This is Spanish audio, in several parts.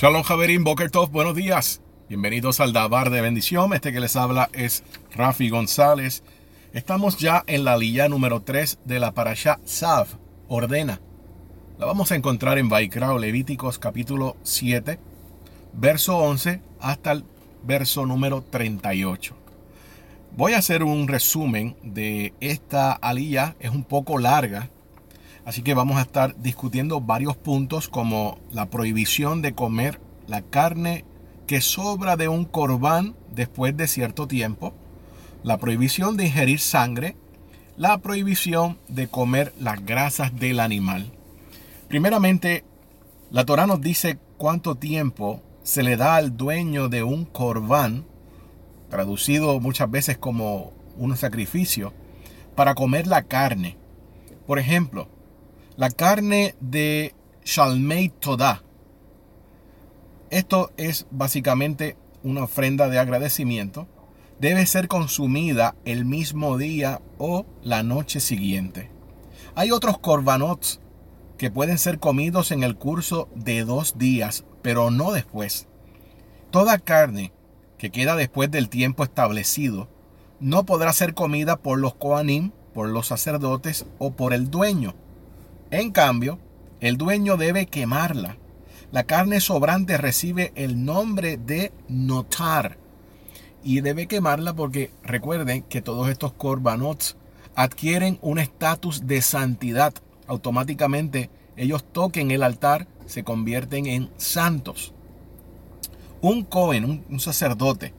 Shalom Javerín, Boker Tov, buenos días. Bienvenidos al Dabar de Bendición. Este que les habla es Rafi González. Estamos ya en la lilla número 3 de la parasha Sav, ordena. La vamos a encontrar en Vaikra Levíticos capítulo 7, verso 11 hasta el verso número 38. Voy a hacer un resumen de esta alía, es un poco larga, Así que vamos a estar discutiendo varios puntos como la prohibición de comer la carne que sobra de un corbán después de cierto tiempo, la prohibición de ingerir sangre, la prohibición de comer las grasas del animal. Primeramente, la Torah nos dice cuánto tiempo se le da al dueño de un corbán, traducido muchas veces como un sacrificio, para comer la carne. Por ejemplo, la carne de Shalmei Todah. Esto es básicamente una ofrenda de agradecimiento. Debe ser consumida el mismo día o la noche siguiente. Hay otros corbanots que pueden ser comidos en el curso de dos días, pero no después. Toda carne que queda después del tiempo establecido no podrá ser comida por los Koanim, por los sacerdotes o por el dueño. En cambio, el dueño debe quemarla. La carne sobrante recibe el nombre de notar y debe quemarla porque recuerden que todos estos corbanots adquieren un estatus de santidad. Automáticamente ellos toquen el altar, se convierten en santos. Un Cohen, un, sacerdote,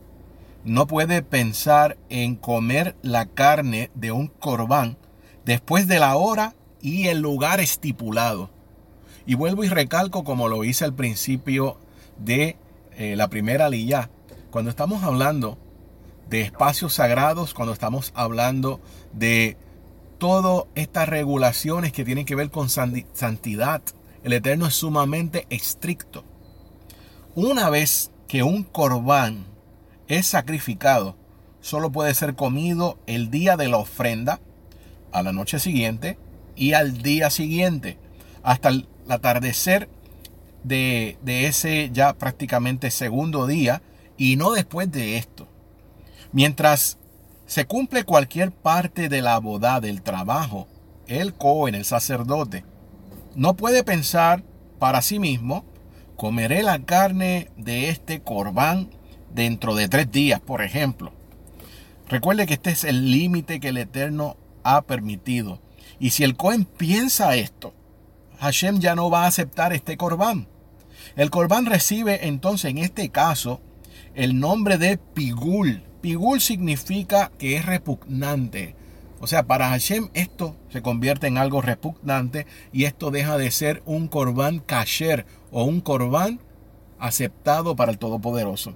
no puede pensar en comer la carne de un corbán después de la hora y el lugar estipulado. Y vuelvo y recalco como lo hice al principio de eh, la primera lilla. Cuando estamos hablando de espacios sagrados, cuando estamos hablando de todas estas regulaciones que tienen que ver con santidad, el Eterno es sumamente estricto. Una vez que un corbán es sacrificado, solo puede ser comido el día de la ofrenda, a la noche siguiente y al día siguiente, hasta el atardecer de, de ese ya prácticamente segundo día y no después de esto. Mientras se cumple cualquier parte de la boda del trabajo, el Cohen, el sacerdote, no puede pensar para sí mismo, comeré la carne de este corbán dentro de tres días, por ejemplo. Recuerde que este es el límite que el Eterno ha permitido. Y si el Cohen piensa esto, Hashem ya no va a aceptar este corbán. El corbán recibe entonces en este caso el nombre de pigul. Pigul significa que es repugnante. O sea, para Hashem esto se convierte en algo repugnante y esto deja de ser un corbán kasher o un corbán aceptado para el Todopoderoso.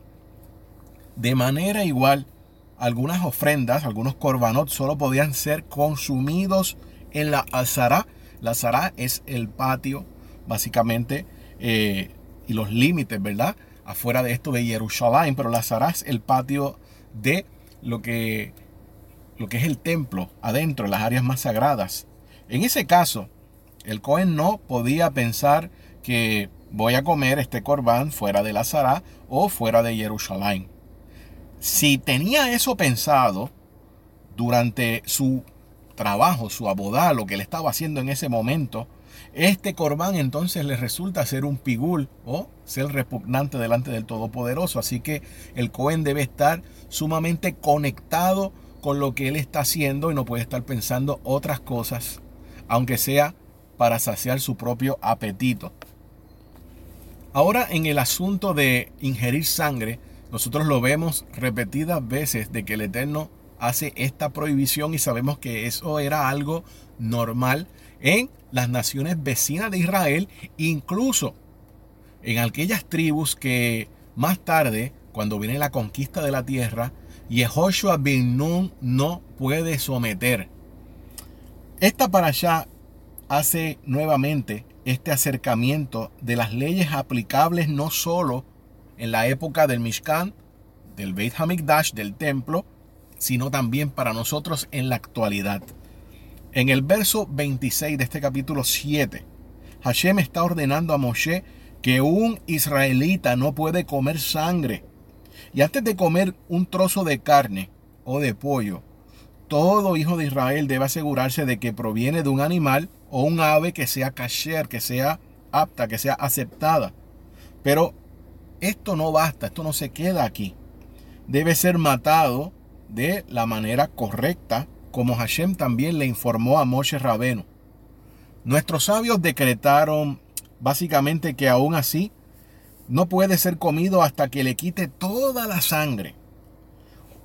De manera igual, algunas ofrendas, algunos corbanot solo podían ser consumidos en la Azara. La Azara es el patio, básicamente, eh, y los límites, ¿verdad? Afuera de esto de Jerusalén, pero la Azara es el patio de lo que, lo que es el templo, adentro, en las áreas más sagradas. En ese caso, el Cohen no podía pensar que voy a comer este corbán fuera de la Azara o fuera de Jerusalén. Si tenía eso pensado durante su trabajo, su abodá, lo que él estaba haciendo en ese momento, este corbán entonces le resulta ser un pigul o ser repugnante delante del Todopoderoso. Así que el Cohen debe estar sumamente conectado con lo que él está haciendo y no puede estar pensando otras cosas, aunque sea para saciar su propio apetito. Ahora en el asunto de ingerir sangre, nosotros lo vemos repetidas veces de que el Eterno hace esta prohibición y sabemos que eso era algo normal en las naciones vecinas de Israel, incluso en aquellas tribus que más tarde, cuando viene la conquista de la tierra, Yehoshua bin Nun no puede someter. Esta para allá hace nuevamente este acercamiento de las leyes aplicables no solo en la época del Mishkan, del Beit Hamikdash, del templo, sino también para nosotros en la actualidad. En el verso 26 de este capítulo 7, Hashem está ordenando a Moshe que un israelita no puede comer sangre. Y antes de comer un trozo de carne o de pollo, todo hijo de Israel debe asegurarse de que proviene de un animal o un ave que sea kasher, que sea apta, que sea aceptada. Pero esto no basta, esto no se queda aquí. Debe ser matado de la manera correcta, como Hashem también le informó a Moshe Rabeno. Nuestros sabios decretaron básicamente que aún así no puede ser comido hasta que le quite toda la sangre.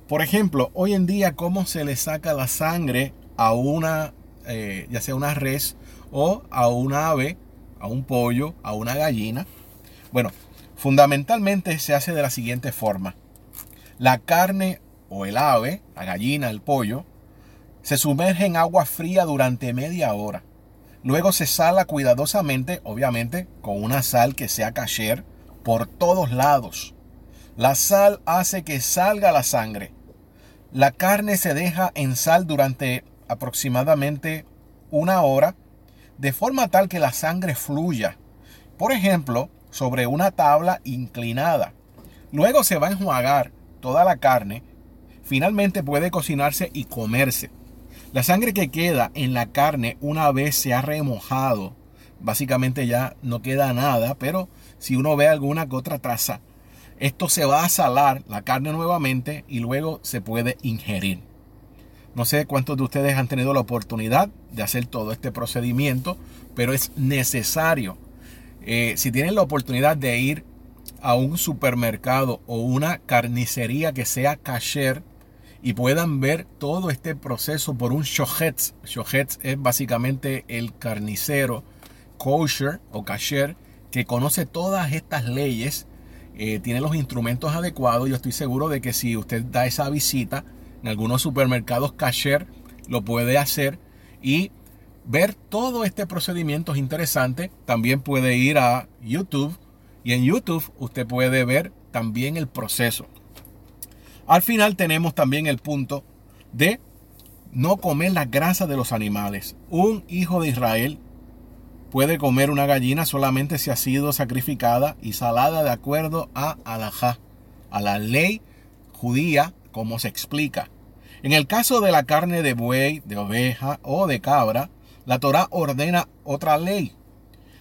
Por ejemplo, hoy en día, ¿cómo se le saca la sangre a una, eh, ya sea una res o a un ave, a un pollo, a una gallina? Bueno, fundamentalmente se hace de la siguiente forma. La carne o el ave, la gallina, el pollo, se sumerge en agua fría durante media hora. Luego se sala cuidadosamente, obviamente, con una sal que sea kasher por todos lados. La sal hace que salga la sangre la carne se deja en sal durante aproximadamente una hora, de forma tal que la sangre fluya. Por ejemplo, sobre una tabla inclinada. Luego se va a enjuagar toda la carne. Finalmente puede cocinarse y comerse. La sangre que queda en la carne una vez se ha remojado, básicamente ya no queda nada, pero si uno ve alguna que otra traza esto se va a salar la carne nuevamente y luego se puede ingerir. No sé cuántos de ustedes han tenido la oportunidad de hacer todo este procedimiento, pero es necesario. Eh, si tienen la oportunidad de ir a un supermercado o una carnicería que sea kasher y puedan ver todo este proceso por un shohetz. Shohetz es básicamente el carnicero kosher o kasher que conoce todas estas leyes eh, tiene los instrumentos adecuados. Yo estoy seguro de que si usted da esa visita en algunos supermercados cashier, lo puede hacer y ver todo este procedimiento es interesante. También puede ir a YouTube y en YouTube usted puede ver también el proceso. Al final tenemos también el punto de no comer la grasa de los animales. Un hijo de Israel puede comer una gallina solamente si ha sido sacrificada y salada de acuerdo a Alajá, a la ley judía, como se explica. En el caso de la carne de buey, de oveja o de cabra, la Torah ordena otra ley.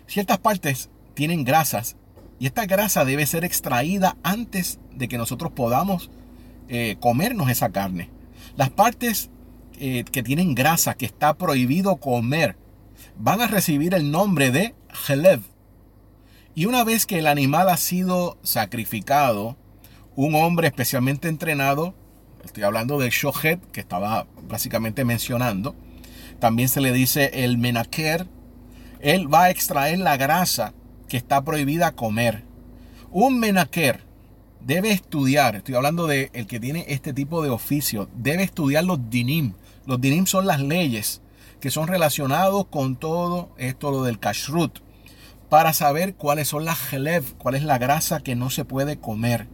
Ciertas partes tienen grasas y esta grasa debe ser extraída antes de que nosotros podamos eh, comernos esa carne. Las partes eh, que tienen grasa que está prohibido comer van a recibir el nombre de Helev. Y una vez que el animal ha sido sacrificado, un hombre especialmente entrenado, estoy hablando del Shohet que estaba básicamente mencionando, también se le dice el Menaker, él va a extraer la grasa que está prohibida comer. Un Menaker debe estudiar, estoy hablando de el que tiene este tipo de oficio, debe estudiar los dinim. Los dinim son las leyes que son relacionados con todo esto lo del kashrut para saber cuáles son las gelev, cuál es la grasa que no se puede comer.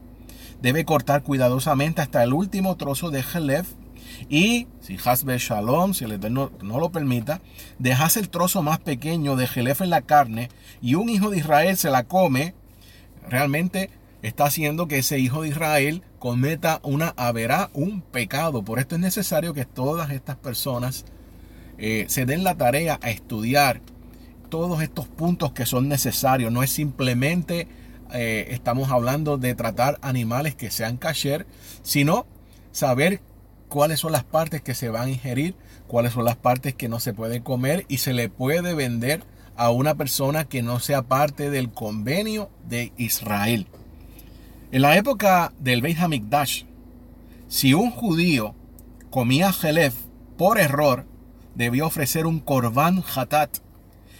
Debe cortar cuidadosamente hasta el último trozo de gelev y si Hasbe Shalom, si el Eterno no lo permita, dejas el trozo más pequeño de gelef en la carne y un hijo de Israel se la come, realmente está haciendo que ese hijo de Israel cometa una haberá un pecado. Por esto es necesario que todas estas personas eh, se den la tarea a estudiar todos estos puntos que son necesarios. No es simplemente eh, estamos hablando de tratar animales que sean kasher, sino saber cuáles son las partes que se van a ingerir, cuáles son las partes que no se pueden comer y se le puede vender a una persona que no sea parte del convenio de Israel. En la época del Beit Hamikdash, si un judío comía jelef por error, debió ofrecer un korban hatat.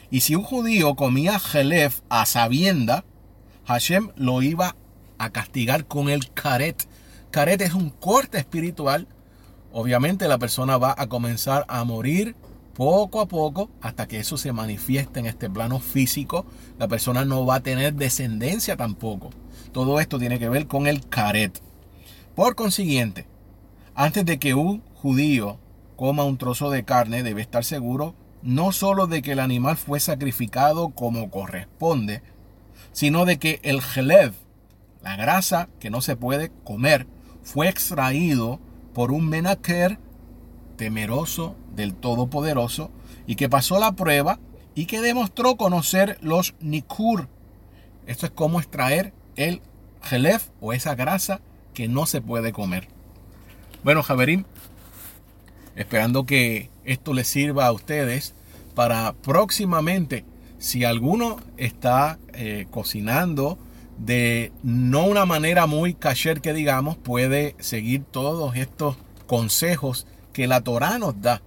Y si un judío comía jelef a sabienda, Hashem lo iba a castigar con el karet. Karet es un corte espiritual. Obviamente la persona va a comenzar a morir poco a poco hasta que eso se manifieste en este plano físico. La persona no va a tener descendencia tampoco. Todo esto tiene que ver con el karet. Por consiguiente, antes de que un judío coma un trozo de carne debe estar seguro no solo de que el animal fue sacrificado como corresponde, sino de que el Jelev, la grasa que no se puede comer, fue extraído por un menaker temeroso del Todopoderoso y que pasó la prueba y que demostró conocer los nikur. Esto es cómo extraer el gelef o esa grasa que no se puede comer. Bueno, Javerín, esperando que esto les sirva a ustedes para próximamente, si alguno está eh, cocinando de no una manera muy kasher que digamos, puede seguir todos estos consejos que la Torah nos da.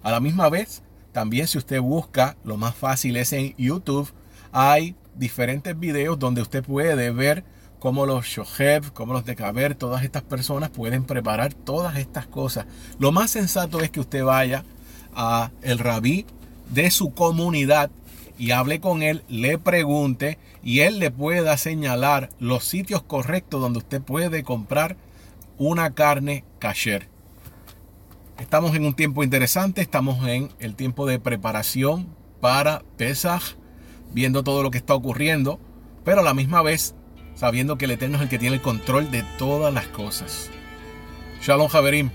A la misma vez, también si usted busca, lo más fácil es en YouTube, hay diferentes videos donde usted puede ver cómo los Shoheb, cómo los Dekaber, todas estas personas pueden preparar todas estas cosas. Lo más sensato es que usted vaya a el rabí de su comunidad y hable con él, le pregunte y él le pueda señalar los sitios correctos donde usted puede comprar una carne kasher. Estamos en un tiempo interesante, estamos en el tiempo de preparación para Pesach, viendo todo lo que está ocurriendo, pero a la misma vez sabiendo que el Eterno es el que tiene el control de todas las cosas. Shalom Javerim.